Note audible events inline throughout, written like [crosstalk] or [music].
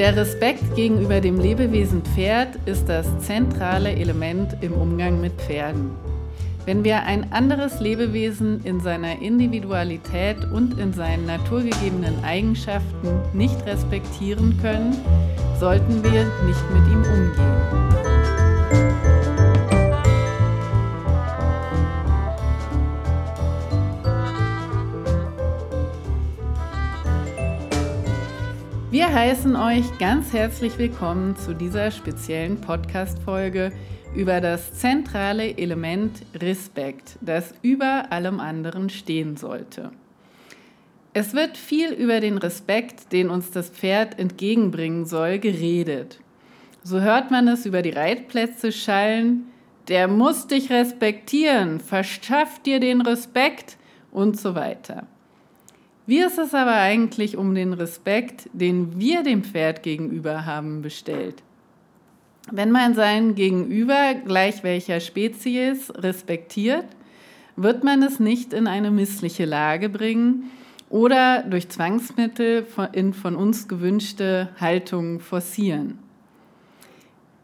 Der Respekt gegenüber dem Lebewesen Pferd ist das zentrale Element im Umgang mit Pferden. Wenn wir ein anderes Lebewesen in seiner Individualität und in seinen naturgegebenen Eigenschaften nicht respektieren können, sollten wir nicht mit ihm umgehen. Wir heißen euch ganz herzlich willkommen zu dieser speziellen Podcast-Folge über das zentrale Element Respekt, das über allem anderen stehen sollte. Es wird viel über den Respekt, den uns das Pferd entgegenbringen soll, geredet. So hört man es über die Reitplätze schallen, der muss dich respektieren, verschaff dir den Respekt und so weiter. Wie ist es aber eigentlich um den Respekt, den wir dem Pferd gegenüber haben, bestellt? Wenn man sein Gegenüber, gleich welcher Spezies, respektiert, wird man es nicht in eine missliche Lage bringen oder durch Zwangsmittel in von uns gewünschte Haltungen forcieren.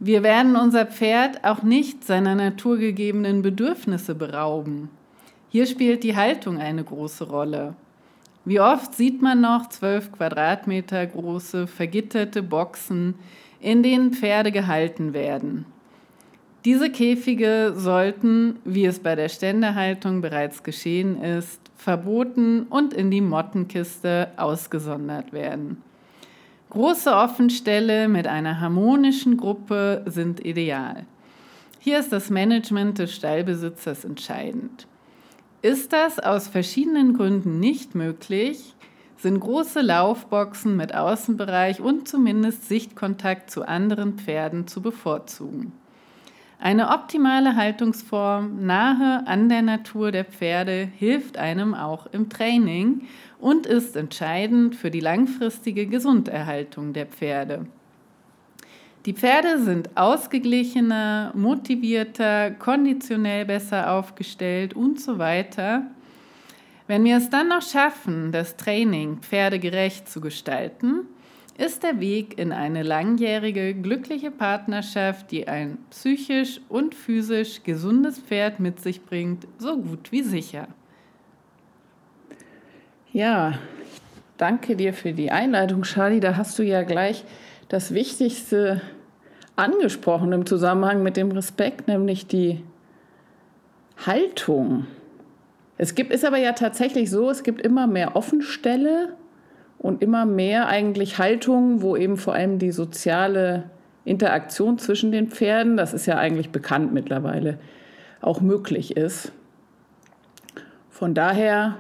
Wir werden unser Pferd auch nicht seiner naturgegebenen Bedürfnisse berauben. Hier spielt die Haltung eine große Rolle. Wie oft sieht man noch zwölf Quadratmeter große vergitterte Boxen, in denen Pferde gehalten werden. Diese Käfige sollten, wie es bei der Ständehaltung bereits geschehen ist, verboten und in die Mottenkiste ausgesondert werden. Große Offenställe mit einer harmonischen Gruppe sind ideal. Hier ist das Management des Stallbesitzers entscheidend. Ist das aus verschiedenen Gründen nicht möglich, sind große Laufboxen mit Außenbereich und zumindest Sichtkontakt zu anderen Pferden zu bevorzugen. Eine optimale Haltungsform nahe an der Natur der Pferde hilft einem auch im Training und ist entscheidend für die langfristige Gesunderhaltung der Pferde. Die Pferde sind ausgeglichener, motivierter, konditionell besser aufgestellt und so weiter. Wenn wir es dann noch schaffen, das Training pferdegerecht zu gestalten, ist der Weg in eine langjährige, glückliche Partnerschaft, die ein psychisch und physisch gesundes Pferd mit sich bringt, so gut wie sicher. Ja, danke dir für die Einleitung, Charlie. Da hast du ja gleich das Wichtigste angesprochen im Zusammenhang mit dem Respekt, nämlich die Haltung. Es gibt, ist aber ja tatsächlich so, es gibt immer mehr Offenstelle und immer mehr eigentlich Haltungen, wo eben vor allem die soziale Interaktion zwischen den Pferden, das ist ja eigentlich bekannt mittlerweile, auch möglich ist. Von daher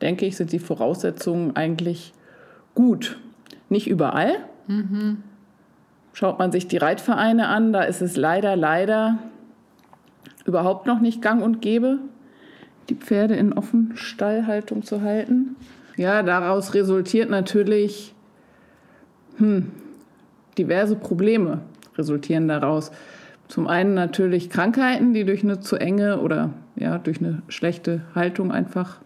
denke ich, sind die Voraussetzungen eigentlich gut. Nicht überall. Mhm. Schaut man sich die Reitvereine an, da ist es leider, leider überhaupt noch nicht gang und gäbe die Pferde in Offenstallhaltung zu halten. Ja, daraus resultiert natürlich hm, diverse Probleme resultieren daraus. Zum einen natürlich Krankheiten, die durch eine zu enge oder ja, durch eine schlechte Haltung einfach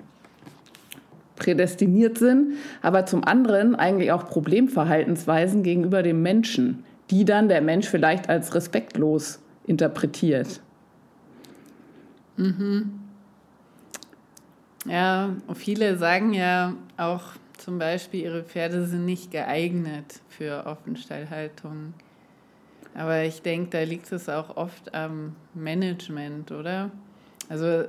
prädestiniert sind, aber zum anderen eigentlich auch Problemverhaltensweisen gegenüber dem Menschen, die dann der Mensch vielleicht als respektlos interpretiert. Mhm. Ja, viele sagen ja auch zum Beispiel, ihre Pferde sind nicht geeignet für Offenstallhaltung. Aber ich denke, da liegt es auch oft am Management, oder? Also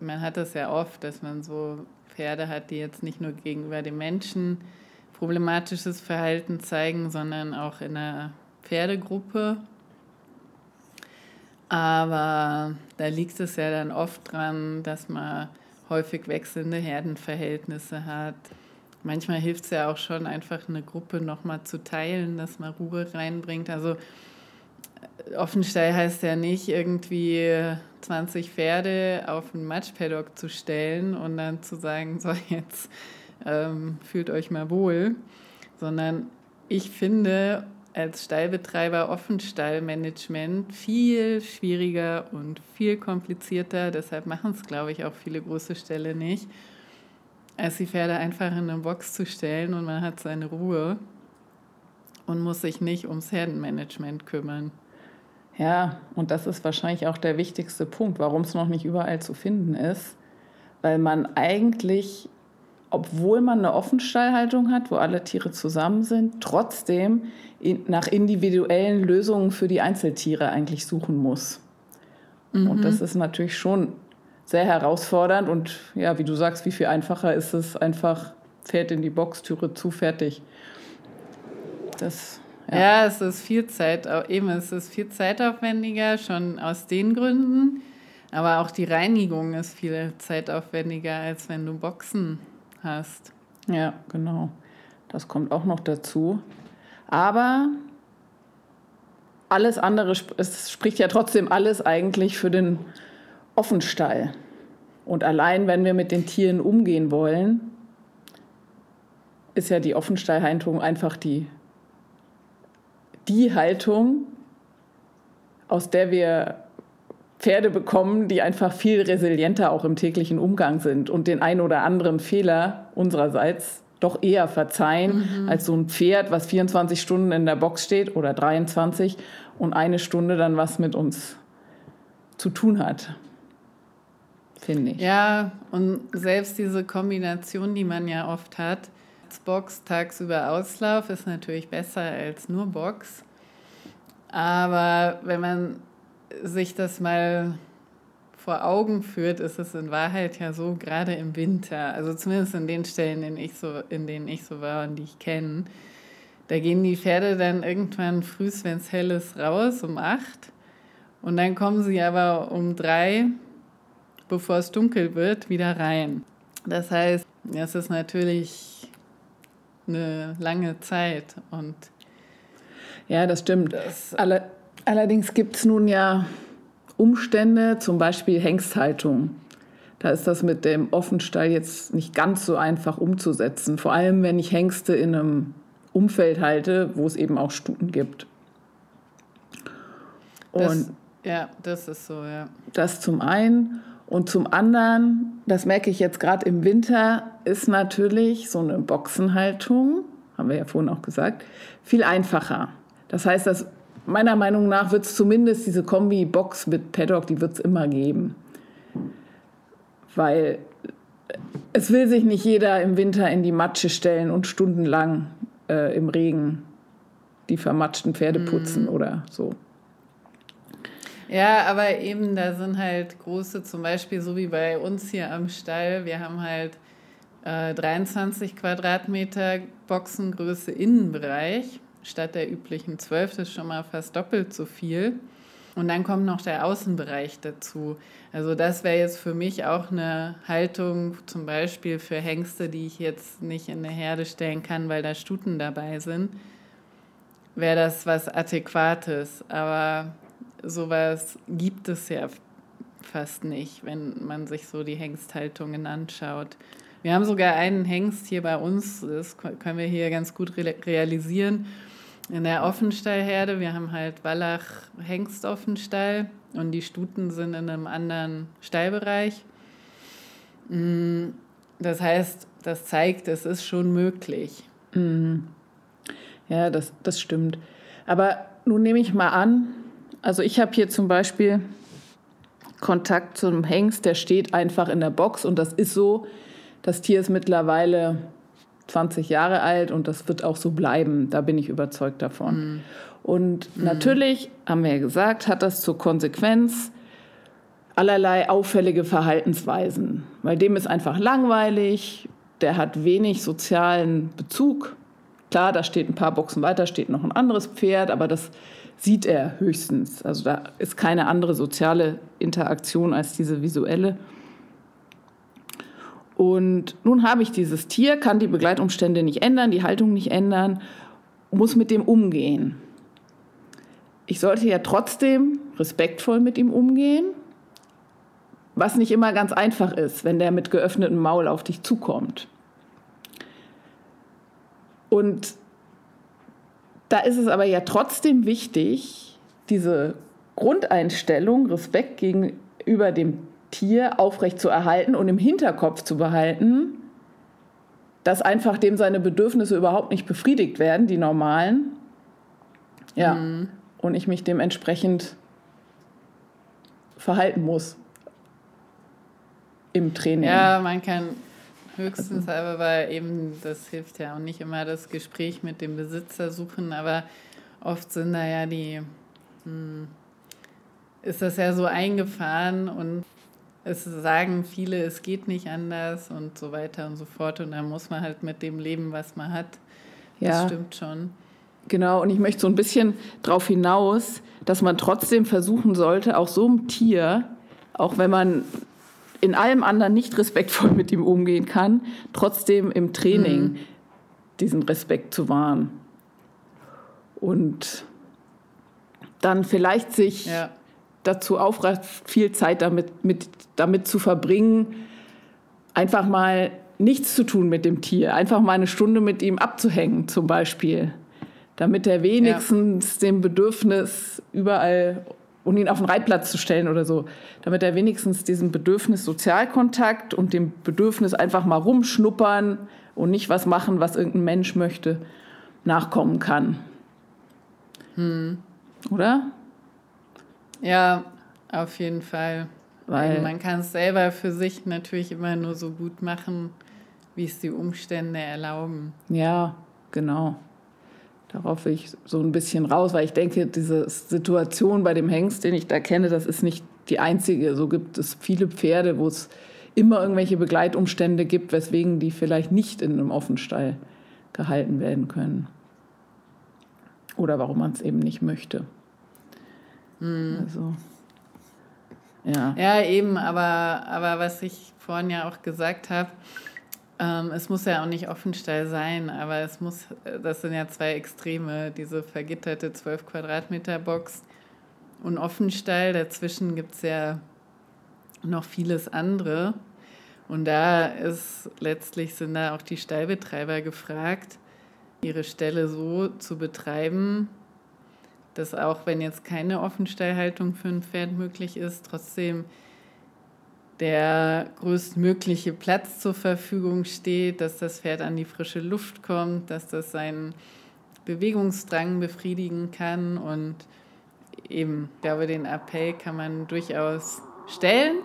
man hat das ja oft, dass man so Pferde hat, die jetzt nicht nur gegenüber dem Menschen problematisches Verhalten zeigen, sondern auch in einer Pferdegruppe. Aber da liegt es ja dann oft dran, dass man häufig wechselnde Herdenverhältnisse hat. Manchmal hilft es ja auch schon, einfach eine Gruppe nochmal zu teilen, dass man Ruhe reinbringt. Also Offenstall heißt ja nicht irgendwie 20 Pferde auf einen Matschpaddock zu stellen und dann zu sagen, so jetzt ähm, fühlt euch mal wohl, sondern ich finde, als Stallbetreiber Offenstallmanagement viel schwieriger und viel komplizierter. Deshalb machen es, glaube ich, auch viele große Ställe nicht, als die Pferde einfach in eine Box zu stellen und man hat seine Ruhe. und muss sich nicht ums Herdenmanagement kümmern. Ja, und das ist wahrscheinlich auch der wichtigste Punkt, warum es noch nicht überall zu finden ist, weil man eigentlich, obwohl man eine Offenstallhaltung hat, wo alle Tiere zusammen sind, trotzdem nach individuellen Lösungen für die Einzeltiere eigentlich suchen muss. Mhm. Und das ist natürlich schon sehr herausfordernd und ja, wie du sagst, wie viel einfacher ist es einfach, fährt in die Box, Türe zu, fertig. Das ja. ja, es ist viel Zeit, eben es ist viel zeitaufwendiger, schon aus den Gründen. Aber auch die Reinigung ist viel zeitaufwendiger, als wenn du Boxen hast. Ja, genau. Das kommt auch noch dazu. Aber alles andere, es spricht ja trotzdem alles eigentlich für den Offenstall. Und allein, wenn wir mit den Tieren umgehen wollen, ist ja die Offenstallhaltung einfach die die Haltung, aus der wir Pferde bekommen, die einfach viel resilienter auch im täglichen Umgang sind und den ein oder anderen Fehler unsererseits doch eher verzeihen mhm. als so ein Pferd, was 24 Stunden in der Box steht oder 23 und eine Stunde dann was mit uns zu tun hat. Finde ich. Ja, und selbst diese Kombination, die man ja oft hat, Box tagsüber Auslauf ist natürlich besser als nur Box. Aber wenn man sich das mal vor Augen führt, ist es in Wahrheit ja so, gerade im Winter, also zumindest in den Stellen, in, ich so, in denen ich so war und die ich kenne, da gehen die Pferde dann irgendwann früh, wenn es hell ist, raus um acht. Und dann kommen sie aber um drei, bevor es dunkel wird, wieder rein. Das heißt, es ist natürlich eine lange Zeit. Und ja, das stimmt. Das Alle, allerdings gibt es nun ja Umstände, zum Beispiel Hengsthaltung. Da ist das mit dem Offenstall jetzt nicht ganz so einfach umzusetzen. Vor allem, wenn ich Hengste in einem Umfeld halte, wo es eben auch Stuten gibt. Und das, ja, das ist so, ja. Das zum einen. Und zum anderen, das merke ich jetzt gerade im Winter, ist natürlich so eine Boxenhaltung, haben wir ja vorhin auch gesagt, viel einfacher. Das heißt, dass meiner Meinung nach wird es zumindest diese Kombi-Box mit Paddock, die wird es immer geben. Weil es will sich nicht jeder im Winter in die Matsche stellen und stundenlang äh, im Regen die vermatschten Pferde putzen mm. oder so. Ja, aber eben, da sind halt große, zum Beispiel so wie bei uns hier am Stall, wir haben halt äh, 23 Quadratmeter Boxengröße Innenbereich statt der üblichen 12, das ist schon mal fast doppelt so viel. Und dann kommt noch der Außenbereich dazu. Also das wäre jetzt für mich auch eine Haltung, zum Beispiel für Hengste, die ich jetzt nicht in eine Herde stellen kann, weil da Stuten dabei sind, wäre das was Adäquates. Aber sowas gibt es ja fast nicht, wenn man sich so die Hengsthaltungen anschaut. Wir haben sogar einen Hengst hier bei uns, das können wir hier ganz gut realisieren, in der Offenstallherde. Wir haben halt Wallach Hengstoffenstall und die Stuten sind in einem anderen Stallbereich. Mm, das heißt, das zeigt, es ist schon möglich. Mhm. Ja, das, das stimmt. Aber nun nehme ich mal an, also ich habe hier zum Beispiel Kontakt zu einem Hengst, der steht einfach in der Box und das ist so. Das Tier ist mittlerweile 20 Jahre alt und das wird auch so bleiben. Da bin ich überzeugt davon. Mhm. Und mhm. natürlich, haben wir ja gesagt, hat das zur Konsequenz allerlei auffällige Verhaltensweisen. Weil dem ist einfach langweilig, der hat wenig sozialen Bezug. Klar, da steht ein paar Boxen weiter, steht noch ein anderes Pferd, aber das sieht er höchstens. Also da ist keine andere soziale Interaktion als diese visuelle. Und nun habe ich dieses Tier, kann die Begleitumstände nicht ändern, die Haltung nicht ändern, muss mit dem umgehen. Ich sollte ja trotzdem respektvoll mit ihm umgehen, was nicht immer ganz einfach ist, wenn der mit geöffnetem Maul auf dich zukommt. Und da ist es aber ja trotzdem wichtig, diese Grundeinstellung, Respekt gegenüber dem Tier aufrecht zu erhalten und im Hinterkopf zu behalten, dass einfach dem seine Bedürfnisse überhaupt nicht befriedigt werden, die normalen, Ja. Mhm. Und ich mich dementsprechend verhalten muss im Training. Ja, man kann höchstens, aber weil eben das hilft ja auch nicht immer das Gespräch mit dem Besitzer suchen, aber oft sind da ja die, hm, ist das ja so eingefahren und es sagen viele, es geht nicht anders und so weiter und so fort und dann muss man halt mit dem leben, was man hat. Ja. Das stimmt schon. Genau, und ich möchte so ein bisschen darauf hinaus, dass man trotzdem versuchen sollte, auch so einem Tier, auch wenn man in allem anderen nicht respektvoll mit ihm umgehen kann, trotzdem im Training mhm. diesen Respekt zu wahren. Und dann vielleicht sich ja. dazu aufreißt, viel Zeit damit, mit, damit zu verbringen, einfach mal nichts zu tun mit dem Tier, einfach mal eine Stunde mit ihm abzuhängen zum Beispiel, damit er wenigstens ja. dem Bedürfnis überall und ihn auf den Reitplatz zu stellen oder so, damit er wenigstens diesem Bedürfnis Sozialkontakt und dem Bedürfnis einfach mal rumschnuppern und nicht was machen, was irgendein Mensch möchte, nachkommen kann. Hm. Oder? Ja, auf jeden Fall. Weil man kann es selber für sich natürlich immer nur so gut machen, wie es die Umstände erlauben. Ja, genau. Darauf will ich so ein bisschen raus, weil ich denke, diese Situation bei dem Hengst, den ich da kenne, das ist nicht die einzige. So gibt es viele Pferde, wo es immer irgendwelche Begleitumstände gibt, weswegen die vielleicht nicht in einem Offenstall gehalten werden können. Oder warum man es eben nicht möchte. Mhm. Also, ja. Ja, eben, aber, aber was ich vorhin ja auch gesagt habe, ähm, es muss ja auch nicht Offenstall sein, aber es muss, das sind ja zwei Extreme, diese vergitterte 12 Quadratmeter Box und Offenstall. Dazwischen gibt es ja noch vieles andere. Und da ist letztlich sind da auch die Stallbetreiber gefragt, ihre Ställe so zu betreiben, dass auch wenn jetzt keine Offenstallhaltung für ein Pferd möglich ist, trotzdem der größtmögliche Platz zur Verfügung steht, dass das Pferd an die frische Luft kommt, dass das seinen Bewegungsdrang befriedigen kann und eben, ich glaube, den Appell kann man durchaus stellen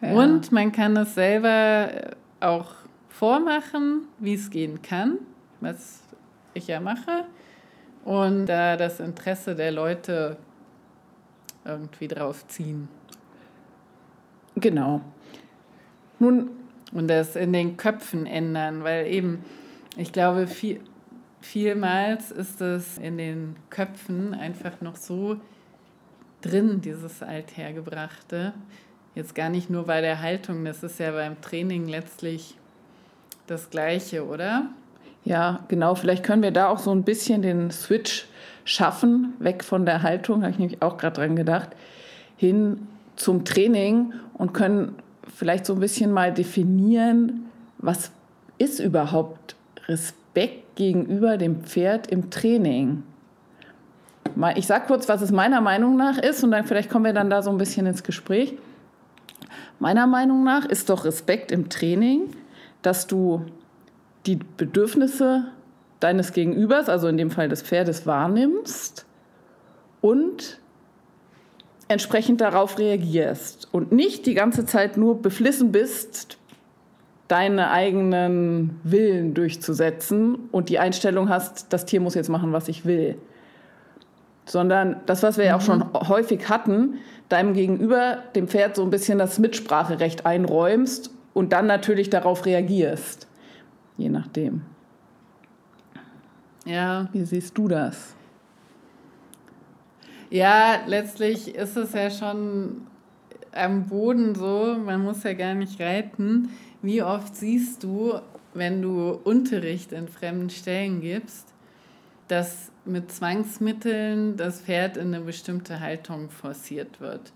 ja. und man kann es selber auch vormachen, wie es gehen kann, was ich ja mache und da das Interesse der Leute irgendwie drauf ziehen. Genau. Nun. Und das in den Köpfen ändern, weil eben, ich glaube, viel, vielmals ist es in den Köpfen einfach noch so drin, dieses Althergebrachte. Jetzt gar nicht nur bei der Haltung, das ist ja beim Training letztlich das Gleiche, oder? Ja, genau. Vielleicht können wir da auch so ein bisschen den Switch schaffen, weg von der Haltung, habe ich nämlich auch gerade dran gedacht, hin zum Training und können vielleicht so ein bisschen mal definieren, was ist überhaupt Respekt gegenüber dem Pferd im Training? Ich sage kurz, was es meiner Meinung nach ist und dann vielleicht kommen wir dann da so ein bisschen ins Gespräch. Meiner Meinung nach ist doch Respekt im Training, dass du die Bedürfnisse deines Gegenübers, also in dem Fall des Pferdes, wahrnimmst und entsprechend darauf reagierst und nicht die ganze Zeit nur beflissen bist, deine eigenen Willen durchzusetzen und die Einstellung hast, das Tier muss jetzt machen, was ich will. Sondern das, was wir ja auch schon mhm. häufig hatten, deinem Gegenüber, dem Pferd, so ein bisschen das Mitspracherecht einräumst und dann natürlich darauf reagierst. Je nachdem. Ja. Wie siehst du das? Ja, letztlich ist es ja schon am Boden so, man muss ja gar nicht reiten. Wie oft siehst du, wenn du Unterricht in fremden Stellen gibst, dass mit Zwangsmitteln das Pferd in eine bestimmte Haltung forciert wird?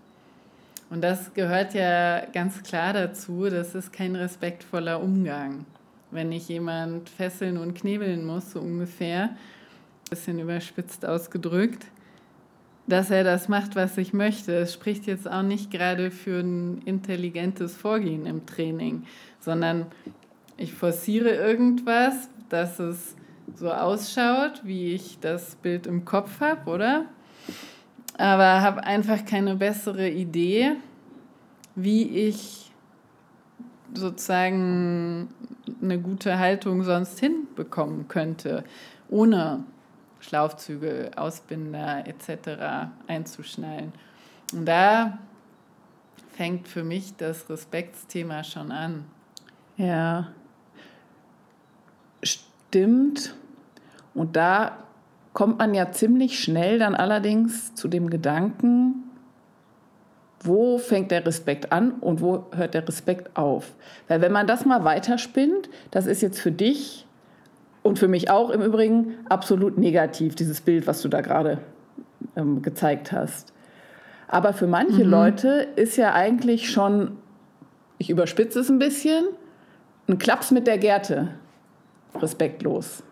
Und das gehört ja ganz klar dazu, das ist kein respektvoller Umgang. Wenn ich jemand fesseln und knebeln muss, so ungefähr, bisschen überspitzt ausgedrückt, dass er das macht, was ich möchte. Es spricht jetzt auch nicht gerade für ein intelligentes Vorgehen im Training, sondern ich forciere irgendwas, dass es so ausschaut, wie ich das Bild im Kopf habe, oder? Aber habe einfach keine bessere Idee, wie ich sozusagen eine gute Haltung sonst hinbekommen könnte, ohne Schlaufzüge, Ausbinder etc. einzuschnallen. Und da fängt für mich das Respektsthema schon an. Ja, stimmt. Und da kommt man ja ziemlich schnell dann allerdings zu dem Gedanken, wo fängt der Respekt an und wo hört der Respekt auf? Weil wenn man das mal weiterspinnt, das ist jetzt für dich und für mich auch im Übrigen absolut negativ, dieses Bild, was du da gerade ähm, gezeigt hast. Aber für manche mhm. Leute ist ja eigentlich schon, ich überspitze es ein bisschen, ein Klaps mit der Gerte respektlos.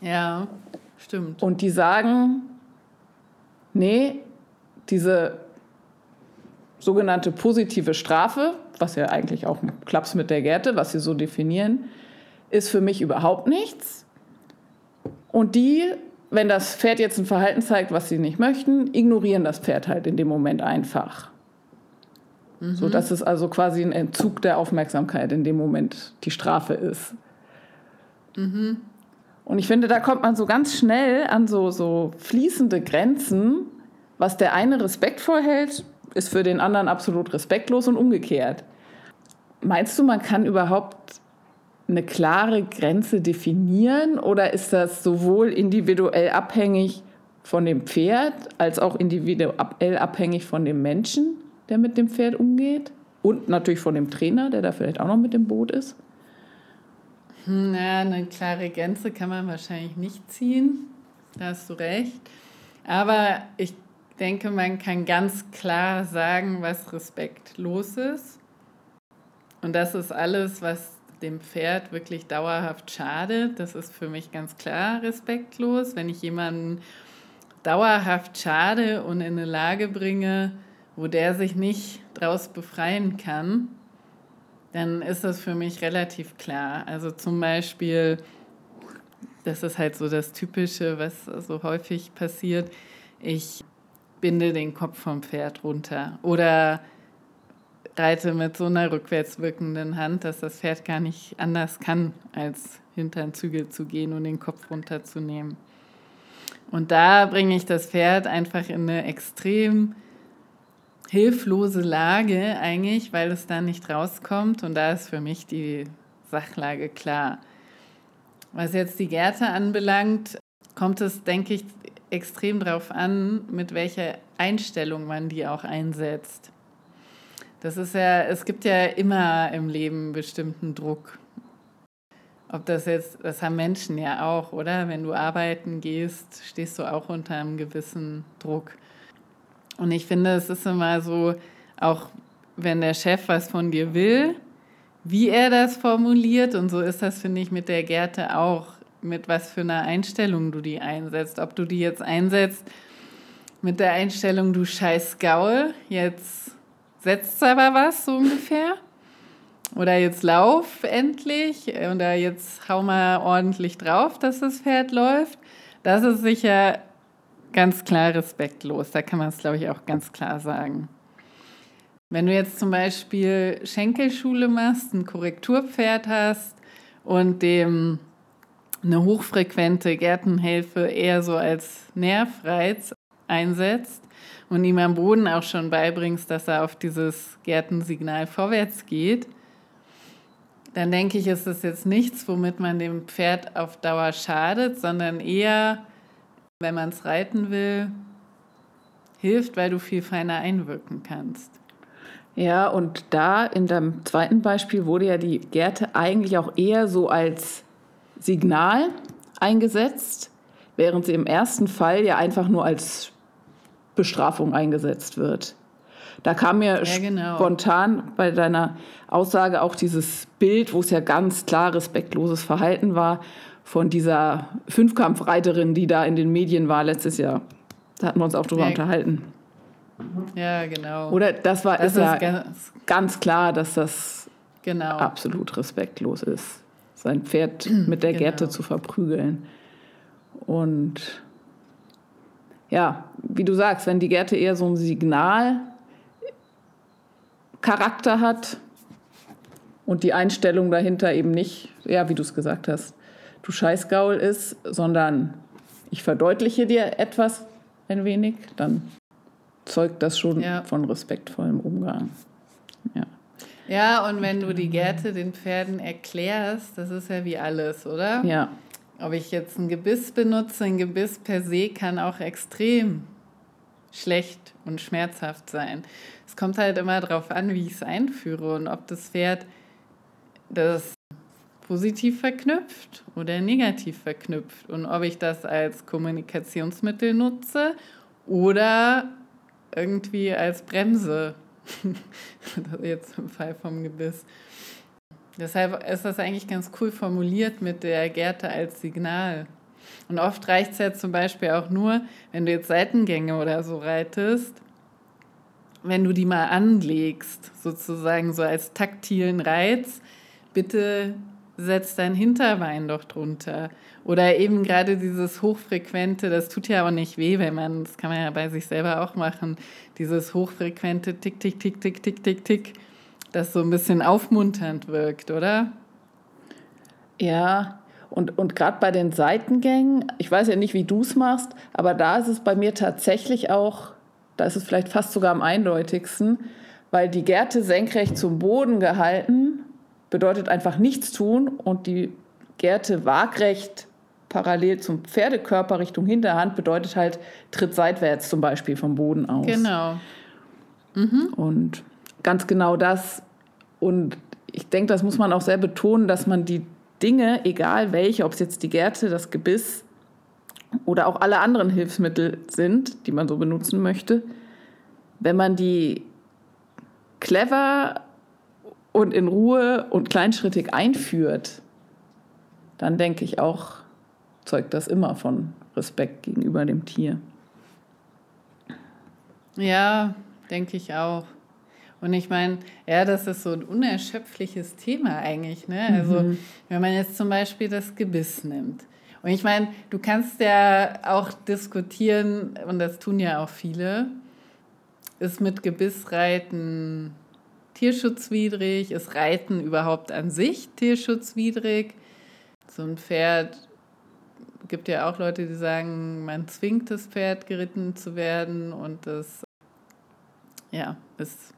Ja, stimmt. Und die sagen, nee, diese sogenannte positive Strafe, was ja eigentlich auch ein Klaps mit der Gerte, was sie so definieren, ist für mich überhaupt nichts. Und die, wenn das Pferd jetzt ein Verhalten zeigt, was sie nicht möchten, ignorieren das Pferd halt in dem Moment einfach. Mhm. So dass es also quasi ein Entzug der Aufmerksamkeit in dem Moment die Strafe ist. Mhm. Und ich finde, da kommt man so ganz schnell an so, so fließende Grenzen. Was der eine respektvoll hält, ist für den anderen absolut respektlos und umgekehrt. Meinst du, man kann überhaupt eine klare Grenze definieren oder ist das sowohl individuell abhängig von dem Pferd als auch individuell abhängig von dem Menschen, der mit dem Pferd umgeht? Und natürlich von dem Trainer, der da vielleicht auch noch mit dem Boot ist? Hm, naja, eine klare Grenze kann man wahrscheinlich nicht ziehen. Da hast du recht. Aber ich denke, man kann ganz klar sagen, was respektlos ist. Und das ist alles, was dem Pferd wirklich dauerhaft schadet. Das ist für mich ganz klar respektlos. Wenn ich jemanden dauerhaft schade und in eine Lage bringe, wo der sich nicht daraus befreien kann, dann ist das für mich relativ klar. Also zum Beispiel, das ist halt so das Typische, was so häufig passiert. Ich binde den Kopf vom Pferd runter oder reite mit so einer rückwärts wirkenden Hand, dass das Pferd gar nicht anders kann, als hinter den Zügel zu gehen und den Kopf runterzunehmen. Und da bringe ich das Pferd einfach in eine extrem hilflose Lage eigentlich, weil es da nicht rauskommt. Und da ist für mich die Sachlage klar. Was jetzt die Gärte anbelangt, kommt es, denke ich, extrem darauf an, mit welcher Einstellung man die auch einsetzt. Das ist ja, es gibt ja immer im Leben bestimmten Druck. Ob das jetzt, das haben Menschen ja auch, oder? Wenn du arbeiten gehst, stehst du auch unter einem gewissen Druck. Und ich finde, es ist immer so, auch wenn der Chef was von dir will, wie er das formuliert. Und so ist das, finde ich, mit der Gerte auch, mit was für einer Einstellung du die einsetzt. Ob du die jetzt einsetzt mit der Einstellung, du scheiß Gaul, jetzt setzt aber was, so ungefähr. Oder jetzt lauf endlich. Oder jetzt hau mal ordentlich drauf, dass das Pferd läuft. Das ist sicher ganz klar respektlos. Da kann man es, glaube ich, auch ganz klar sagen. Wenn du jetzt zum Beispiel Schenkelschule machst, ein Korrekturpferd hast und dem eine hochfrequente Gärtenhilfe eher so als Nervreiz einsetzt und ihm am Boden auch schon beibringst, dass er auf dieses Gärtensignal vorwärts geht, dann denke ich, ist das jetzt nichts, womit man dem Pferd auf Dauer schadet, sondern eher wenn man es reiten will, hilft, weil du viel feiner einwirken kannst. Ja, und da in dem zweiten Beispiel wurde ja die Gerte eigentlich auch eher so als Signal eingesetzt, während sie im ersten Fall ja einfach nur als Bestrafung eingesetzt wird. Da kam mir ja, genau. spontan bei deiner Aussage auch dieses Bild, wo es ja ganz klar respektloses Verhalten war von dieser Fünfkampfreiterin, die da in den Medien war letztes Jahr. Da hatten wir uns auch drüber ja. unterhalten. Ja, genau. Oder das war das ist ja ganz, ganz, klar, dass das genau. absolut respektlos ist. sein Pferd mit der genau. Gerte zu verprügeln. Und ja, wie du sagst, wenn die Gerte eher so ein Signalcharakter hat und die Einstellung dahinter eben nicht, ja, wie du es gesagt hast, du Scheißgaul ist, sondern ich verdeutliche dir etwas ein wenig, dann zeugt das schon ja. von respektvollem Umgang. Ja. Ja, und wenn du die Gerte den Pferden erklärst, das ist ja wie alles, oder? Ja. Ob ich jetzt ein Gebiss benutze, ein Gebiss per se kann auch extrem schlecht und schmerzhaft sein. Es kommt halt immer darauf an, wie ich es einführe und ob das Pferd das positiv verknüpft oder negativ verknüpft und ob ich das als Kommunikationsmittel nutze oder irgendwie als Bremse. [laughs] Jetzt im Fall vom Gebiss. Deshalb ist das eigentlich ganz cool formuliert mit der Gerte als Signal. Und oft reicht es ja zum Beispiel auch nur, wenn du jetzt Seitengänge oder so reitest, wenn du die mal anlegst, sozusagen so als taktilen Reiz, bitte setz dein Hinterbein doch drunter. Oder eben gerade dieses hochfrequente, das tut ja auch nicht weh, wenn man, das kann man ja bei sich selber auch machen, dieses hochfrequente Tick, Tick, Tick, Tick, Tick, Tick, Tick, das so ein bisschen aufmunternd wirkt, oder? Ja, und, und gerade bei den Seitengängen, ich weiß ja nicht, wie du es machst, aber da ist es bei mir tatsächlich auch, da ist es vielleicht fast sogar am eindeutigsten, weil die Gerte senkrecht zum Boden gehalten bedeutet einfach nichts tun und die Gerte waagrecht parallel zum Pferdekörper Richtung Hinterhand bedeutet halt Tritt seitwärts zum Beispiel vom Boden aus. Genau. Mhm. Und ganz genau das. Und ich denke, das muss man auch sehr betonen, dass man die Dinge, egal welche, ob es jetzt die Gerte, das Gebiss oder auch alle anderen Hilfsmittel sind, die man so benutzen möchte, wenn man die clever und in Ruhe und kleinschrittig einführt, dann denke ich auch, zeugt das immer von Respekt gegenüber dem Tier. Ja, denke ich auch. Und ich meine, ja, das ist so ein unerschöpfliches Thema eigentlich. Ne? Also, mhm. wenn man jetzt zum Beispiel das Gebiss nimmt. Und ich meine, du kannst ja auch diskutieren, und das tun ja auch viele, ist mit Gebissreiten tierschutzwidrig? Ist Reiten überhaupt an sich tierschutzwidrig? So ein Pferd gibt ja auch Leute, die sagen, man zwingt das Pferd geritten zu werden und das ja, ist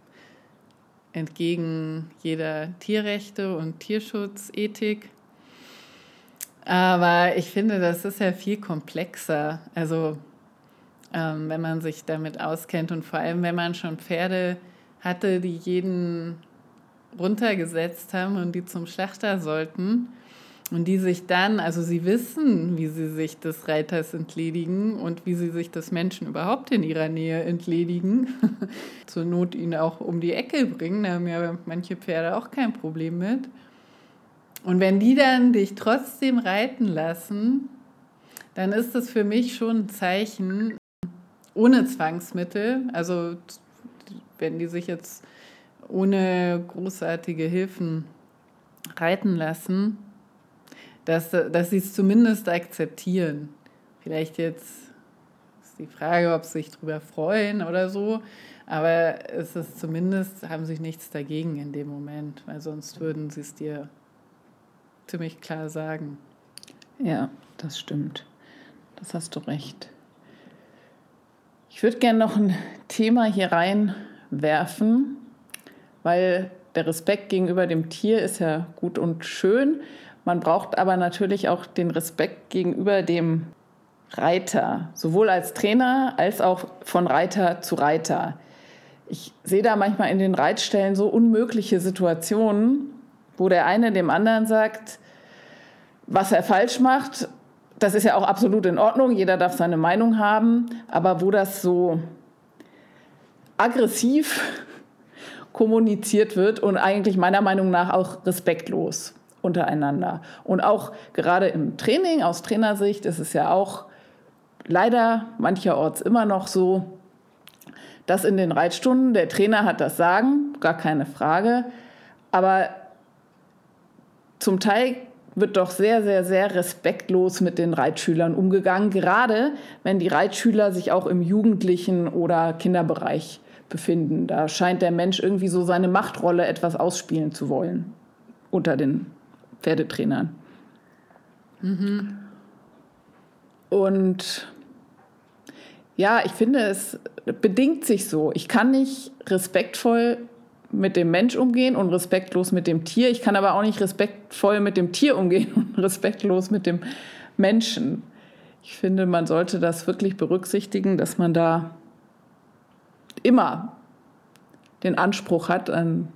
entgegen jeder Tierrechte und Tierschutzethik. Aber ich finde, das ist ja viel komplexer. Also ähm, wenn man sich damit auskennt und vor allem, wenn man schon Pferde hatte, die jeden runtergesetzt haben und die zum Schlachter sollten. Und die sich dann, also sie wissen, wie sie sich des Reiters entledigen und wie sie sich des Menschen überhaupt in ihrer Nähe entledigen. [laughs] Zur Not ihn auch um die Ecke bringen, da haben ja manche Pferde auch kein Problem mit. Und wenn die dann dich trotzdem reiten lassen, dann ist das für mich schon ein Zeichen ohne Zwangsmittel. Also wenn die sich jetzt ohne großartige Hilfen reiten lassen, dass, dass sie es zumindest akzeptieren. Vielleicht jetzt ist die Frage, ob sie sich darüber freuen oder so, aber es ist zumindest, haben sie nichts dagegen in dem Moment, weil sonst würden sie es dir ziemlich klar sagen. Ja, das stimmt. Das hast du recht. Ich würde gerne noch ein Thema hier reinwerfen, weil der Respekt gegenüber dem Tier ist ja gut und schön. Man braucht aber natürlich auch den Respekt gegenüber dem Reiter, sowohl als Trainer als auch von Reiter zu Reiter. Ich sehe da manchmal in den Reitstellen so unmögliche Situationen, wo der eine dem anderen sagt, was er falsch macht. Das ist ja auch absolut in Ordnung, jeder darf seine Meinung haben, aber wo das so aggressiv [laughs] kommuniziert wird und eigentlich meiner Meinung nach auch respektlos untereinander. Und auch gerade im Training, aus Trainersicht, ist es ja auch leider mancherorts immer noch so, dass in den Reitstunden der Trainer hat das Sagen, gar keine Frage, aber zum Teil wird doch sehr, sehr, sehr respektlos mit den Reitschülern umgegangen, gerade wenn die Reitschüler sich auch im jugendlichen oder Kinderbereich befinden. Da scheint der Mensch irgendwie so seine Machtrolle etwas ausspielen zu wollen unter den Pferdetrainern. Mhm. Und ja, ich finde, es bedingt sich so. Ich kann nicht respektvoll mit dem Mensch umgehen und respektlos mit dem Tier. Ich kann aber auch nicht respektvoll mit dem Tier umgehen [laughs] und respektlos mit dem Menschen. Ich finde, man sollte das wirklich berücksichtigen, dass man da immer den Anspruch hat, einen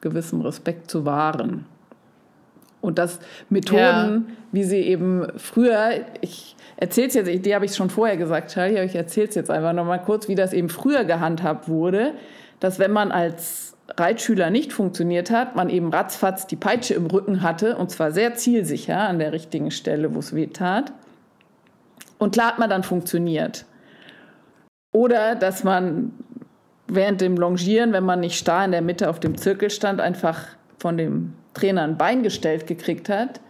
gewissen Respekt zu wahren. Und dass Methoden, ja. wie sie eben früher, ich erzähle es jetzt, die habe ich schon vorher gesagt, Charlie, aber ich erzähle es jetzt einfach nochmal kurz, wie das eben früher gehandhabt wurde, dass wenn man als Reitschüler nicht funktioniert hat, man eben ratzfatz die Peitsche im Rücken hatte und zwar sehr zielsicher an der richtigen Stelle, wo es weh tat. Und klar hat man dann funktioniert. Oder dass man während dem Longieren, wenn man nicht starr in der Mitte auf dem Zirkel stand, einfach von dem Trainer ein Bein gestellt gekriegt hat,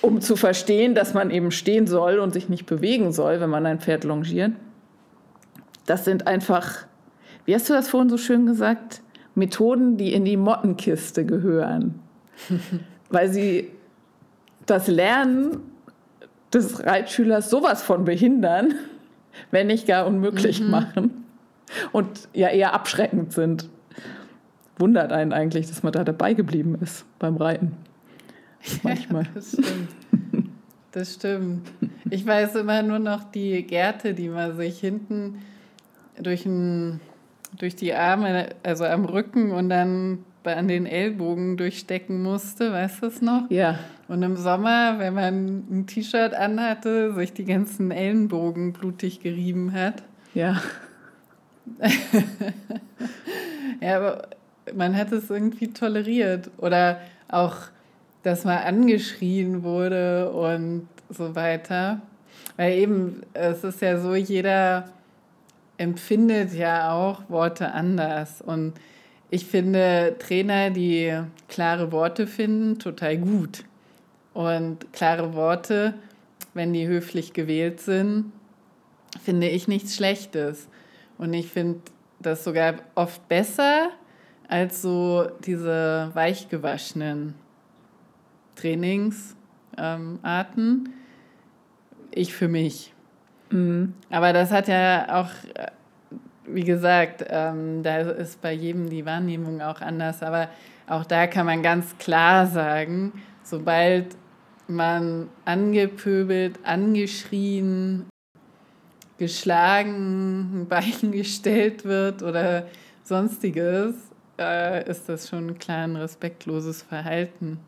um zu verstehen, dass man eben stehen soll und sich nicht bewegen soll, wenn man ein Pferd longiert. Das sind einfach, wie hast du das vorhin so schön gesagt, Methoden, die in die Mottenkiste gehören, [laughs] weil sie das Lernen des Reitschülers sowas von behindern, [laughs] wenn nicht gar unmöglich mhm. machen und ja eher abschreckend sind. Wundert einen eigentlich, dass man da dabei geblieben ist beim Reiten. Manchmal. Ja, das stimmt. Das stimmt. Ich weiß immer nur noch die Gärte, die man sich hinten durch, ein, durch die Arme, also am Rücken und dann an den Ellbogen durchstecken musste, weißt du es noch? Ja. Und im Sommer, wenn man ein T-Shirt anhatte, sich die ganzen Ellenbogen blutig gerieben hat. Ja. [laughs] ja, aber man hat es irgendwie toleriert. Oder auch, dass man angeschrien wurde und so weiter. Weil eben, es ist ja so, jeder empfindet ja auch Worte anders. Und ich finde Trainer, die klare Worte finden, total gut. Und klare Worte, wenn die höflich gewählt sind, finde ich nichts Schlechtes. Und ich finde das sogar oft besser als so diese weichgewaschenen Trainingsarten. Ich für mich. Mhm. Aber das hat ja auch, wie gesagt, ähm, da ist bei jedem die Wahrnehmung auch anders. Aber auch da kann man ganz klar sagen, sobald man angepöbelt, angeschrien, geschlagen, [laughs] ein Bein gestellt wird oder sonstiges, äh, ist das schon klar ein respektloses Verhalten.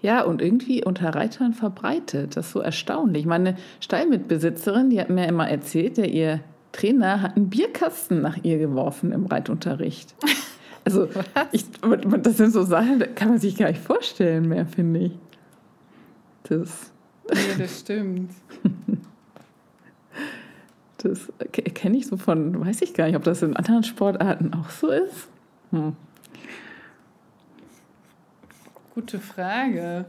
Ja, und irgendwie unter Reitern verbreitet. Das ist so erstaunlich. Meine Stallmitbesitzerin, die hat mir immer erzählt, der ihr Trainer hat einen Bierkasten nach ihr geworfen im Reitunterricht. [laughs] Also, ich, das sind so Sachen, da kann man sich gar nicht vorstellen mehr, finde ich. Das. Ja, das stimmt. [laughs] Das kenne ich so von, weiß ich gar nicht, ob das in anderen Sportarten auch so ist. Hm. Gute Frage.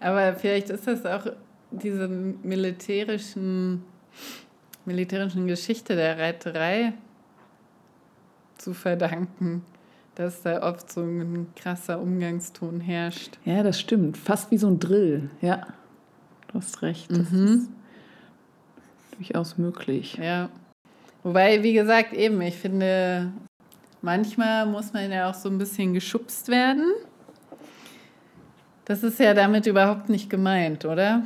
Aber vielleicht ist das auch diese militärischen, militärischen Geschichte der Reiterei zu verdanken, dass da oft so ein krasser Umgangston herrscht. Ja, das stimmt. Fast wie so ein Drill. Ja, du hast recht. Das mhm. ist durchaus möglich. Ja. Wobei, wie gesagt, eben, ich finde, manchmal muss man ja auch so ein bisschen geschubst werden. Das ist ja damit überhaupt nicht gemeint, oder?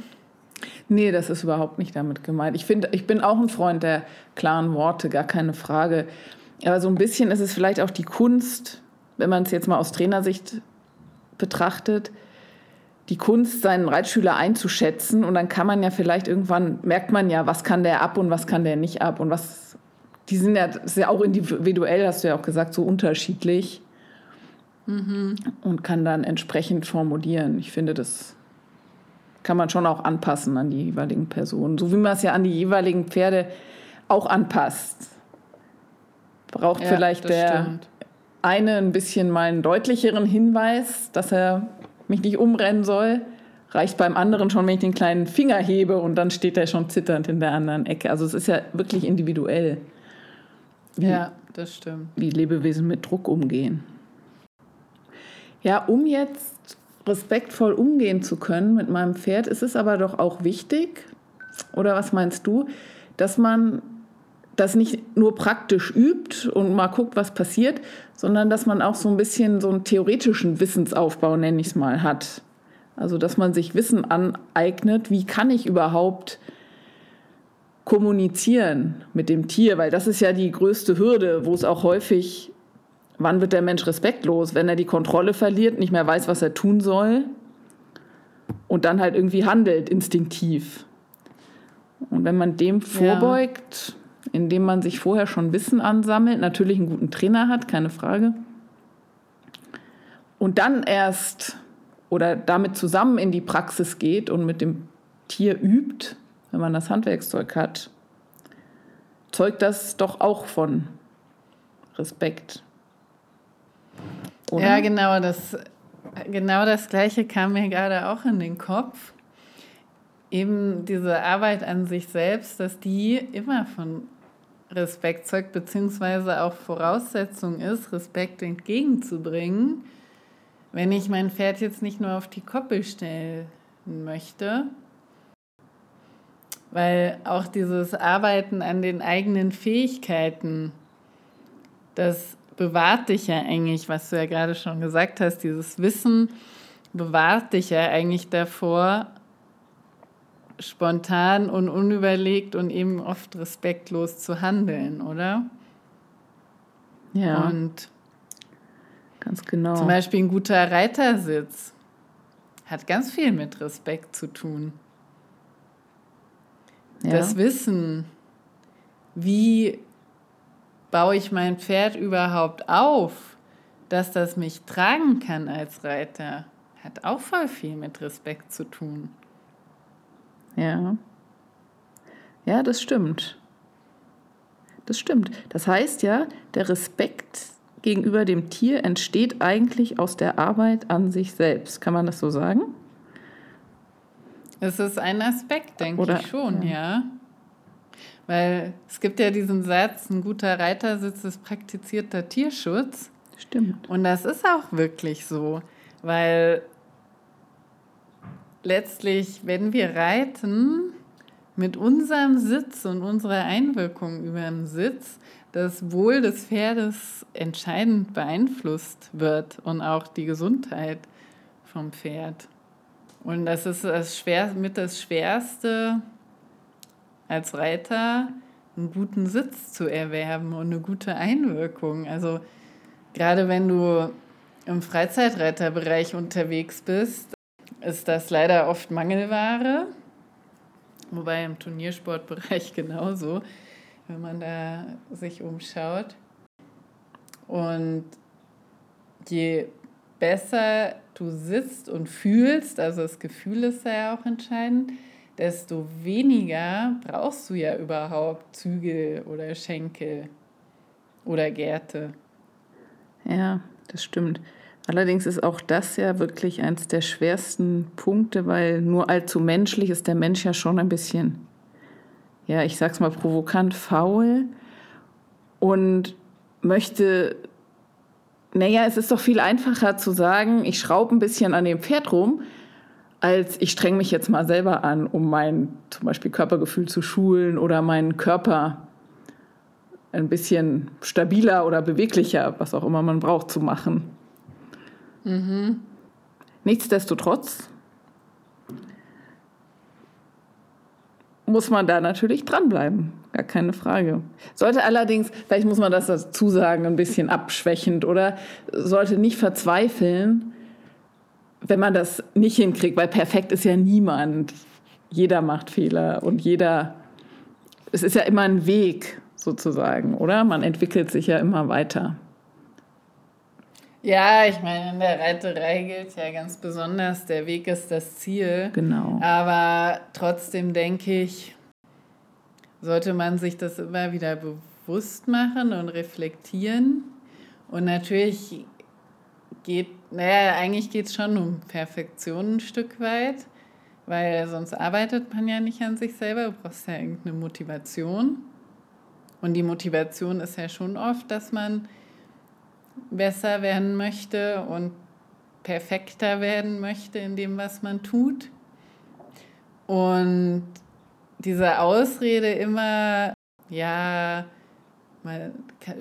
Nee, das ist überhaupt nicht damit gemeint. Ich finde, ich bin auch ein Freund der klaren Worte, gar keine Frage. Aber so ein bisschen ist es vielleicht auch die Kunst, wenn man es jetzt mal aus Trainersicht betrachtet, die Kunst, seinen Reitschüler einzuschätzen. Und dann kann man ja vielleicht irgendwann, merkt man ja, was kann der ab und was kann der nicht ab. Und was, die sind ja, ist ja auch individuell, hast du ja auch gesagt, so unterschiedlich. Mhm. Und kann dann entsprechend formulieren. Ich finde, das kann man schon auch anpassen an die jeweiligen Personen. So wie man es ja an die jeweiligen Pferde auch anpasst. Braucht ja, vielleicht der, eine ein bisschen mal einen deutlicheren Hinweis, dass er mich nicht umrennen soll. Reicht beim anderen schon, wenn ich den kleinen Finger hebe und dann steht er schon zitternd in der anderen Ecke. Also es ist ja wirklich individuell. Wie, ja, das stimmt. Wie Lebewesen mit Druck umgehen. Ja, um jetzt respektvoll umgehen zu können mit meinem Pferd, ist es aber doch auch wichtig, oder was meinst du, dass man das nicht nur praktisch übt und mal guckt, was passiert, sondern dass man auch so ein bisschen so einen theoretischen Wissensaufbau, nenne ich es mal, hat. Also dass man sich Wissen aneignet, wie kann ich überhaupt kommunizieren mit dem Tier, weil das ist ja die größte Hürde, wo es auch häufig, wann wird der Mensch respektlos, wenn er die Kontrolle verliert, nicht mehr weiß, was er tun soll und dann halt irgendwie handelt instinktiv. Und wenn man dem vorbeugt, ja. Indem man sich vorher schon Wissen ansammelt, natürlich einen guten Trainer hat, keine Frage, und dann erst oder damit zusammen in die Praxis geht und mit dem Tier übt, wenn man das Handwerkszeug hat, zeugt das doch auch von Respekt. Oder? Ja, genau das, genau das Gleiche kam mir gerade auch in den Kopf eben diese Arbeit an sich selbst, dass die immer von Respekt zeugt, beziehungsweise auch Voraussetzung ist, Respekt entgegenzubringen, wenn ich mein Pferd jetzt nicht nur auf die Koppel stellen möchte, weil auch dieses Arbeiten an den eigenen Fähigkeiten, das bewahrt dich ja eigentlich, was du ja gerade schon gesagt hast, dieses Wissen bewahrt dich ja eigentlich davor, spontan und unüberlegt und eben oft respektlos zu handeln, oder? Ja. Und ganz genau. Zum Beispiel ein guter Reitersitz hat ganz viel mit Respekt zu tun. Ja. Das Wissen, wie baue ich mein Pferd überhaupt auf, dass das mich tragen kann als Reiter, hat auch voll viel mit Respekt zu tun. Ja. Ja, das stimmt. Das stimmt. Das heißt ja, der Respekt gegenüber dem Tier entsteht eigentlich aus der Arbeit an sich selbst. Kann man das so sagen? Es ist ein Aspekt, denke Oder, ich schon, ja. ja. Weil es gibt ja diesen Satz, ein guter Reitersitz ist praktizierter Tierschutz. Stimmt. Und das ist auch wirklich so, weil letztlich, wenn wir reiten, mit unserem Sitz und unserer Einwirkung über den Sitz das Wohl des Pferdes entscheidend beeinflusst wird und auch die Gesundheit vom Pferd. Und das ist das Schwer, mit das Schwerste als Reiter, einen guten Sitz zu erwerben und eine gute Einwirkung. Also gerade wenn du im Freizeitreiterbereich unterwegs bist, ist das leider oft Mangelware. Wobei im Turniersportbereich [laughs] genauso, wenn man da sich umschaut. Und je besser du sitzt und fühlst, also das Gefühl ist ja auch entscheidend, desto weniger brauchst du ja überhaupt Zügel oder Schenkel oder Gärte. Ja, das stimmt. Allerdings ist auch das ja wirklich eins der schwersten Punkte, weil nur allzu menschlich ist der Mensch ja schon ein bisschen, ja, ich sag's mal provokant, faul und möchte, naja, es ist doch viel einfacher zu sagen, ich schraube ein bisschen an dem Pferd rum, als ich streng mich jetzt mal selber an, um mein zum Beispiel Körpergefühl zu schulen oder meinen Körper ein bisschen stabiler oder beweglicher, was auch immer man braucht, zu machen. Mhm. Nichtsdestotrotz muss man da natürlich dranbleiben. Gar keine Frage. Sollte allerdings, vielleicht muss man das dazu sagen, ein bisschen abschwächend oder sollte nicht verzweifeln, wenn man das nicht hinkriegt, weil perfekt ist ja niemand. Jeder macht Fehler und jeder, es ist ja immer ein Weg sozusagen, oder? Man entwickelt sich ja immer weiter. Ja, ich meine, in der Reiterei gilt ja ganz besonders, der Weg ist das Ziel. Genau. Aber trotzdem denke ich, sollte man sich das immer wieder bewusst machen und reflektieren Und natürlich geht, naja, eigentlich geht es schon um Perfektion ein Stück weit, weil sonst arbeitet man ja nicht an sich selber, du brauchst ja irgendeine Motivation. Und die Motivation ist ja schon oft, dass man besser werden möchte und perfekter werden möchte in dem, was man tut. Und diese Ausrede immer, ja, man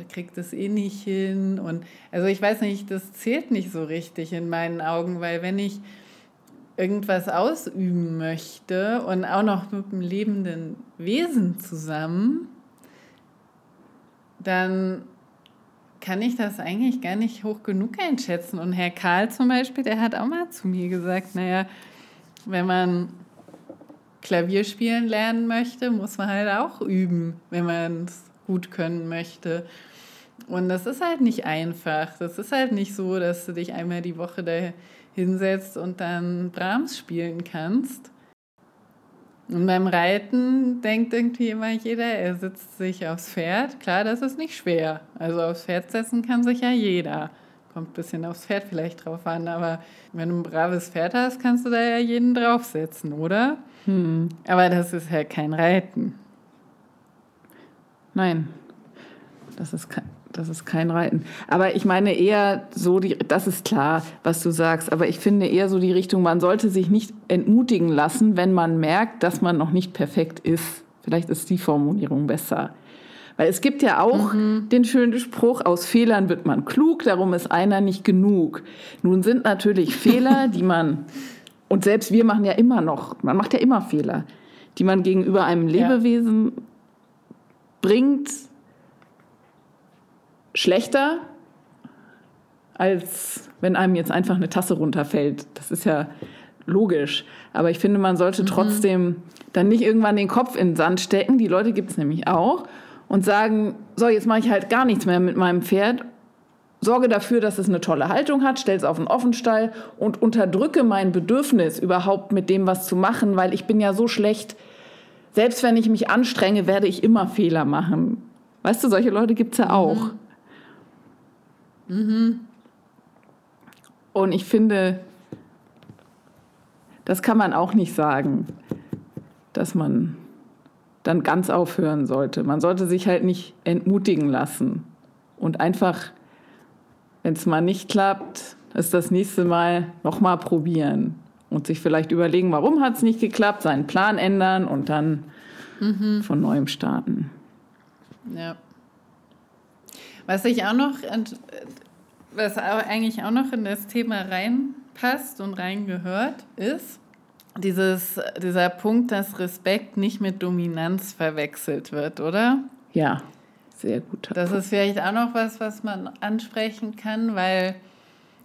kriegt es eh nicht hin. Und also ich weiß nicht, das zählt nicht so richtig in meinen Augen, weil wenn ich irgendwas ausüben möchte und auch noch mit einem lebenden Wesen zusammen, dann kann ich das eigentlich gar nicht hoch genug einschätzen. Und Herr Karl zum Beispiel, der hat auch mal zu mir gesagt, naja, wenn man Klavier spielen lernen möchte, muss man halt auch üben, wenn man es gut können möchte. Und das ist halt nicht einfach. Das ist halt nicht so, dass du dich einmal die Woche da hinsetzt und dann Brahms spielen kannst. Und beim Reiten denkt irgendwie immer jeder, er sitzt sich aufs Pferd. Klar, das ist nicht schwer. Also aufs Pferd setzen kann sich ja jeder. Kommt ein bisschen aufs Pferd vielleicht drauf an, aber wenn du ein braves Pferd hast, kannst du da ja jeden draufsetzen, oder? Hm. Aber das ist ja kein Reiten. Nein, das ist kein, das ist kein Reiten. Aber ich meine eher so, die, das ist klar, was du sagst, aber ich finde eher so die Richtung, man sollte sich nicht entmutigen lassen, wenn man merkt, dass man noch nicht perfekt ist. Vielleicht ist die Formulierung besser. Weil es gibt ja auch mhm. den schönen Spruch, aus Fehlern wird man klug, darum ist einer nicht genug. Nun sind natürlich Fehler, [laughs] die man, und selbst wir machen ja immer noch, man macht ja immer Fehler, die man gegenüber einem Lebewesen ja. bringt, schlechter, als wenn einem jetzt einfach eine Tasse runterfällt. Das ist ja logisch. Aber ich finde, man sollte mhm. trotzdem dann nicht irgendwann den Kopf in den Sand stecken. Die Leute gibt es nämlich auch und sagen, so, jetzt mache ich halt gar nichts mehr mit meinem Pferd. Sorge dafür, dass es eine tolle Haltung hat, stell es auf den Offenstall und unterdrücke mein Bedürfnis, überhaupt mit dem was zu machen, weil ich bin ja so schlecht. Selbst wenn ich mich anstrenge, werde ich immer Fehler machen. Weißt du, solche Leute gibt es ja auch. Mhm. Mhm. Und ich finde, das kann man auch nicht sagen, dass man dann ganz aufhören sollte. Man sollte sich halt nicht entmutigen lassen und einfach, wenn es mal nicht klappt, es das nächste Mal nochmal probieren und sich vielleicht überlegen, warum hat es nicht geklappt, seinen Plan ändern und dann mhm. von neuem starten. Ja. Was ich auch noch, was eigentlich auch noch in das Thema reinpasst und reingehört, ist, dieses, dieser Punkt, dass Respekt nicht mit Dominanz verwechselt wird, oder? Ja, sehr gut. Das ist vielleicht auch noch was, was man ansprechen kann, weil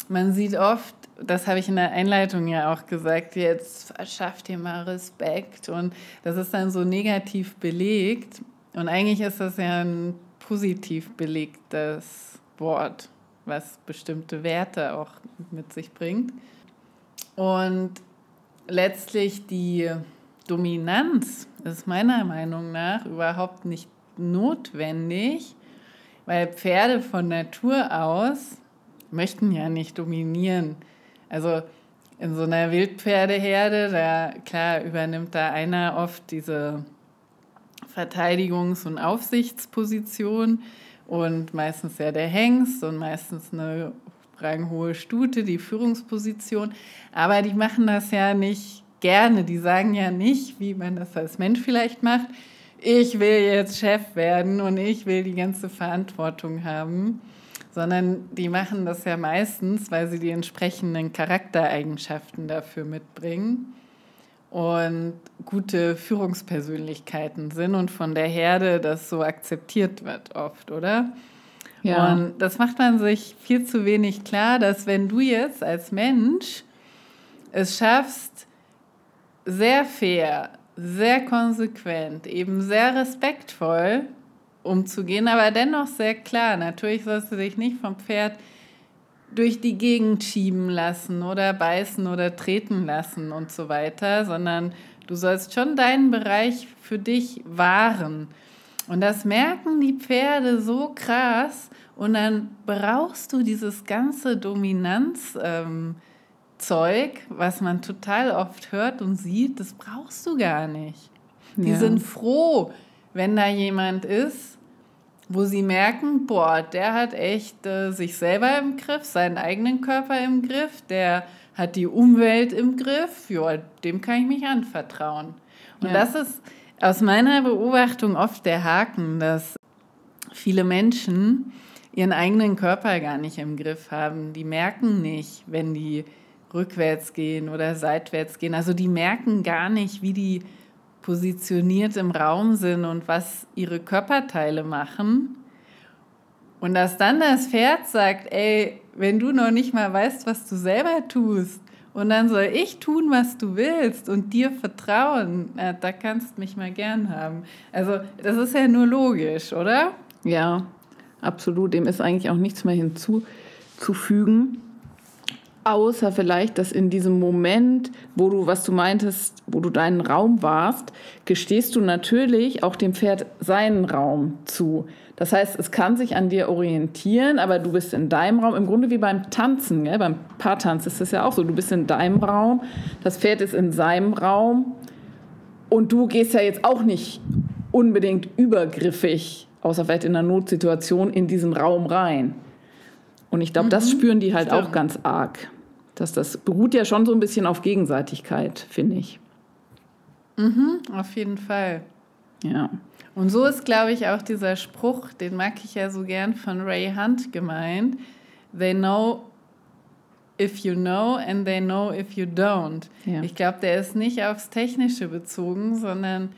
man sieht oft, das habe ich in der Einleitung ja auch gesagt, jetzt verschafft ihr mal Respekt und das ist dann so negativ belegt und eigentlich ist das ja ein positiv belegtes Wort, was bestimmte Werte auch mit sich bringt. Und letztlich die Dominanz ist meiner Meinung nach überhaupt nicht notwendig, weil Pferde von Natur aus möchten ja nicht dominieren. Also in so einer Wildpferdeherde, da klar übernimmt da einer oft diese Verteidigungs- und Aufsichtsposition und meistens ja der Hengst und meistens eine ranghohe Stute, die Führungsposition. Aber die machen das ja nicht gerne. Die sagen ja nicht, wie man das als Mensch vielleicht macht, ich will jetzt Chef werden und ich will die ganze Verantwortung haben, sondern die machen das ja meistens, weil sie die entsprechenden Charaktereigenschaften dafür mitbringen und gute Führungspersönlichkeiten sind und von der Herde das so akzeptiert wird oft, oder? Ja. Und das macht man sich viel zu wenig klar, dass wenn du jetzt als Mensch es schaffst, sehr fair, sehr konsequent, eben sehr respektvoll umzugehen, aber dennoch sehr klar, natürlich sollst du dich nicht vom Pferd durch die Gegend schieben lassen oder beißen oder treten lassen und so weiter, sondern du sollst schon deinen Bereich für dich wahren. Und das merken die Pferde so krass Und dann brauchst du dieses ganze Dominanzzeug, ähm, was man total oft hört und sieht, das brauchst du gar nicht. Die ja. sind froh, wenn da jemand ist, wo sie merken, boah, der hat echt äh, sich selber im Griff, seinen eigenen Körper im Griff, der hat die Umwelt im Griff, ja, dem kann ich mich anvertrauen. Und ja. das ist aus meiner Beobachtung oft der Haken, dass viele Menschen ihren eigenen Körper gar nicht im Griff haben. Die merken nicht, wenn die rückwärts gehen oder seitwärts gehen. Also die merken gar nicht, wie die positioniert im Raum sind und was ihre Körperteile machen. Und dass dann das Pferd sagt, ey, wenn du noch nicht mal weißt, was du selber tust, und dann soll ich tun, was du willst und dir vertrauen, na, da kannst du mich mal gern haben. Also das ist ja nur logisch, oder? Ja, absolut. Dem ist eigentlich auch nichts mehr hinzuzufügen. Außer vielleicht, dass in diesem Moment, wo du, was du meintest, wo du deinen Raum warst, gestehst du natürlich auch dem Pferd seinen Raum zu. Das heißt, es kann sich an dir orientieren, aber du bist in deinem Raum, im Grunde wie beim Tanzen, gell? beim Paartanz ist das ja auch so. Du bist in deinem Raum, das Pferd ist in seinem Raum und du gehst ja jetzt auch nicht unbedingt übergriffig, außer vielleicht in einer Notsituation, in diesen Raum rein. Und ich glaube, mhm. das spüren die halt Stimmt. auch ganz arg. Dass das beruht ja schon so ein bisschen auf Gegenseitigkeit, finde ich. Mhm, auf jeden Fall. Ja. Und so ist, glaube ich, auch dieser Spruch, den mag ich ja so gern von Ray Hunt gemeint. They know if you know and they know if you don't. Ja. Ich glaube, der ist nicht aufs Technische bezogen, sondern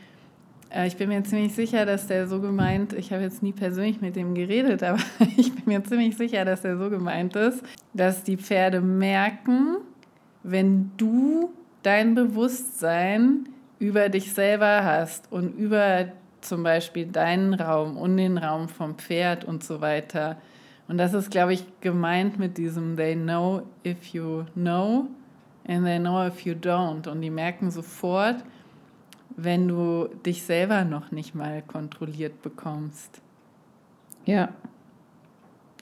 ich bin mir ziemlich sicher, dass der so gemeint, ich habe jetzt nie persönlich mit dem geredet, [laughs] aber ich bin mir ziemlich sicher, dass der so gemeint ist, dass die Pferde merken, wenn du dein Bewusstsein über dich selber hast und über zum Beispiel deinen Raum und den Raum vom Pferd und so weiter. Und das ist, glaube ich, gemeint mit diesem They know if you know and they know if you don't. Und die merken sofort, wenn du dich selber noch nicht mal kontrolliert bekommst. Ja,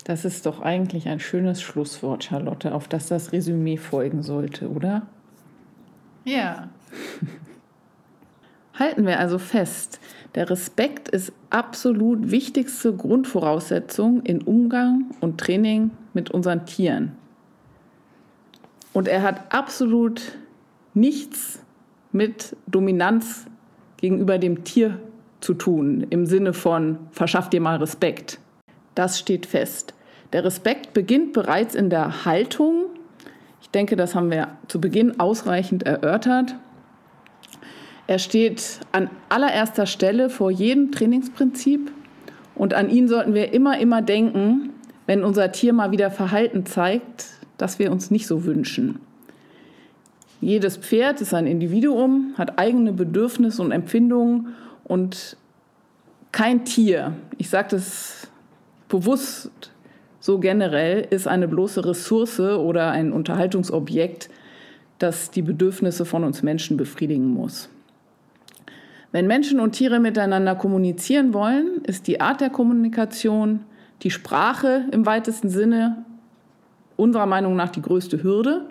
das ist doch eigentlich ein schönes Schlusswort, Charlotte, auf das das Resümee folgen sollte, oder? Ja. [laughs] Halten wir also fest, der Respekt ist absolut wichtigste Grundvoraussetzung in Umgang und Training mit unseren Tieren. Und er hat absolut nichts mit Dominanz gegenüber dem Tier zu tun, im Sinne von verschaff dir mal Respekt. Das steht fest. Der Respekt beginnt bereits in der Haltung. Ich denke, das haben wir zu Beginn ausreichend erörtert. Er steht an allererster Stelle vor jedem Trainingsprinzip und an ihn sollten wir immer, immer denken, wenn unser Tier mal wieder Verhalten zeigt, das wir uns nicht so wünschen. Jedes Pferd ist ein Individuum, hat eigene Bedürfnisse und Empfindungen und kein Tier, ich sage das bewusst so generell, ist eine bloße Ressource oder ein Unterhaltungsobjekt, das die Bedürfnisse von uns Menschen befriedigen muss. Wenn Menschen und Tiere miteinander kommunizieren wollen, ist die Art der Kommunikation, die Sprache im weitesten Sinne unserer Meinung nach die größte Hürde.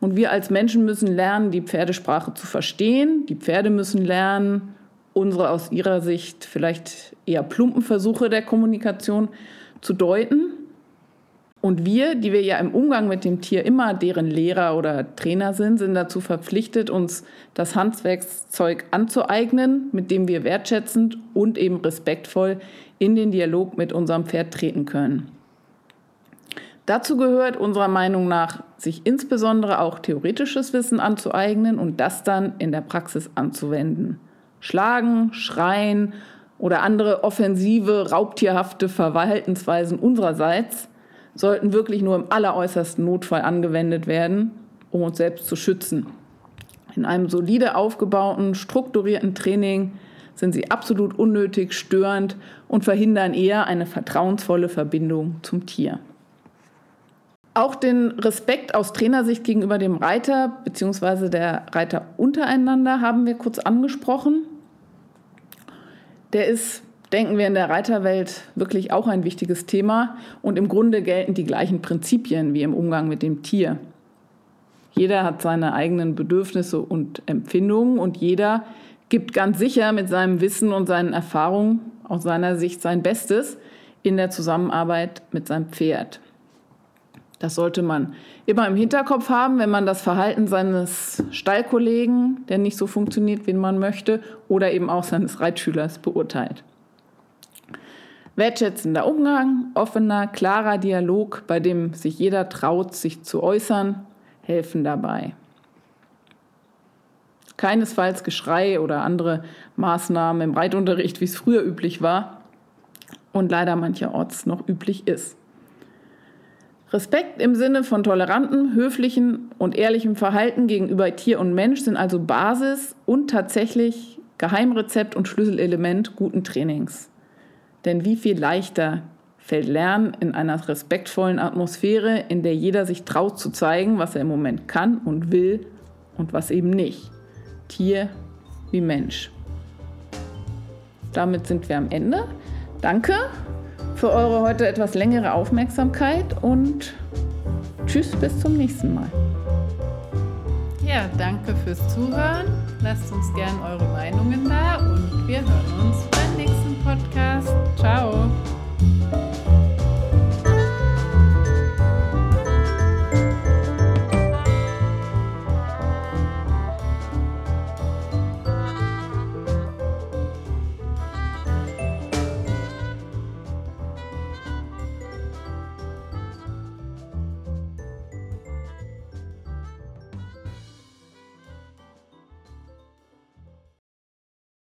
Und wir als Menschen müssen lernen, die Pferdesprache zu verstehen. Die Pferde müssen lernen, unsere aus ihrer Sicht vielleicht eher plumpen Versuche der Kommunikation zu deuten. Und wir, die wir ja im Umgang mit dem Tier immer deren Lehrer oder Trainer sind, sind dazu verpflichtet, uns das Handwerkszeug anzueignen, mit dem wir wertschätzend und eben respektvoll in den Dialog mit unserem Pferd treten können. Dazu gehört unserer Meinung nach, sich insbesondere auch theoretisches Wissen anzueignen und das dann in der Praxis anzuwenden. Schlagen, schreien oder andere offensive, raubtierhafte Verhaltensweisen unsererseits sollten wirklich nur im alleräußersten Notfall angewendet werden, um uns selbst zu schützen. In einem solide aufgebauten, strukturierten Training sind sie absolut unnötig, störend und verhindern eher eine vertrauensvolle Verbindung zum Tier. Auch den Respekt aus Trainersicht gegenüber dem Reiter bzw. der Reiter untereinander haben wir kurz angesprochen. Der ist denken wir in der Reiterwelt wirklich auch ein wichtiges Thema und im Grunde gelten die gleichen Prinzipien wie im Umgang mit dem Tier. Jeder hat seine eigenen Bedürfnisse und Empfindungen und jeder gibt ganz sicher mit seinem Wissen und seinen Erfahrungen aus seiner Sicht sein Bestes in der Zusammenarbeit mit seinem Pferd. Das sollte man immer im Hinterkopf haben, wenn man das Verhalten seines Stallkollegen, der nicht so funktioniert, wie man möchte, oder eben auch seines Reitschülers beurteilt. Wertschätzender Umgang, offener, klarer Dialog, bei dem sich jeder traut, sich zu äußern, helfen dabei. Keinesfalls Geschrei oder andere Maßnahmen im Reitunterricht, wie es früher üblich war und leider mancherorts noch üblich ist. Respekt im Sinne von tolerantem, höflichem und ehrlichem Verhalten gegenüber Tier und Mensch sind also Basis und tatsächlich Geheimrezept und Schlüsselelement guten Trainings. Denn wie viel leichter fällt Lernen in einer respektvollen Atmosphäre, in der jeder sich traut zu zeigen, was er im Moment kann und will und was eben nicht. Tier wie Mensch. Damit sind wir am Ende. Danke für eure heute etwas längere Aufmerksamkeit und tschüss bis zum nächsten Mal. Ja, danke fürs Zuhören. Lasst uns gern eure Meinungen da und wir hören uns beim nächsten Podcast. Ciao.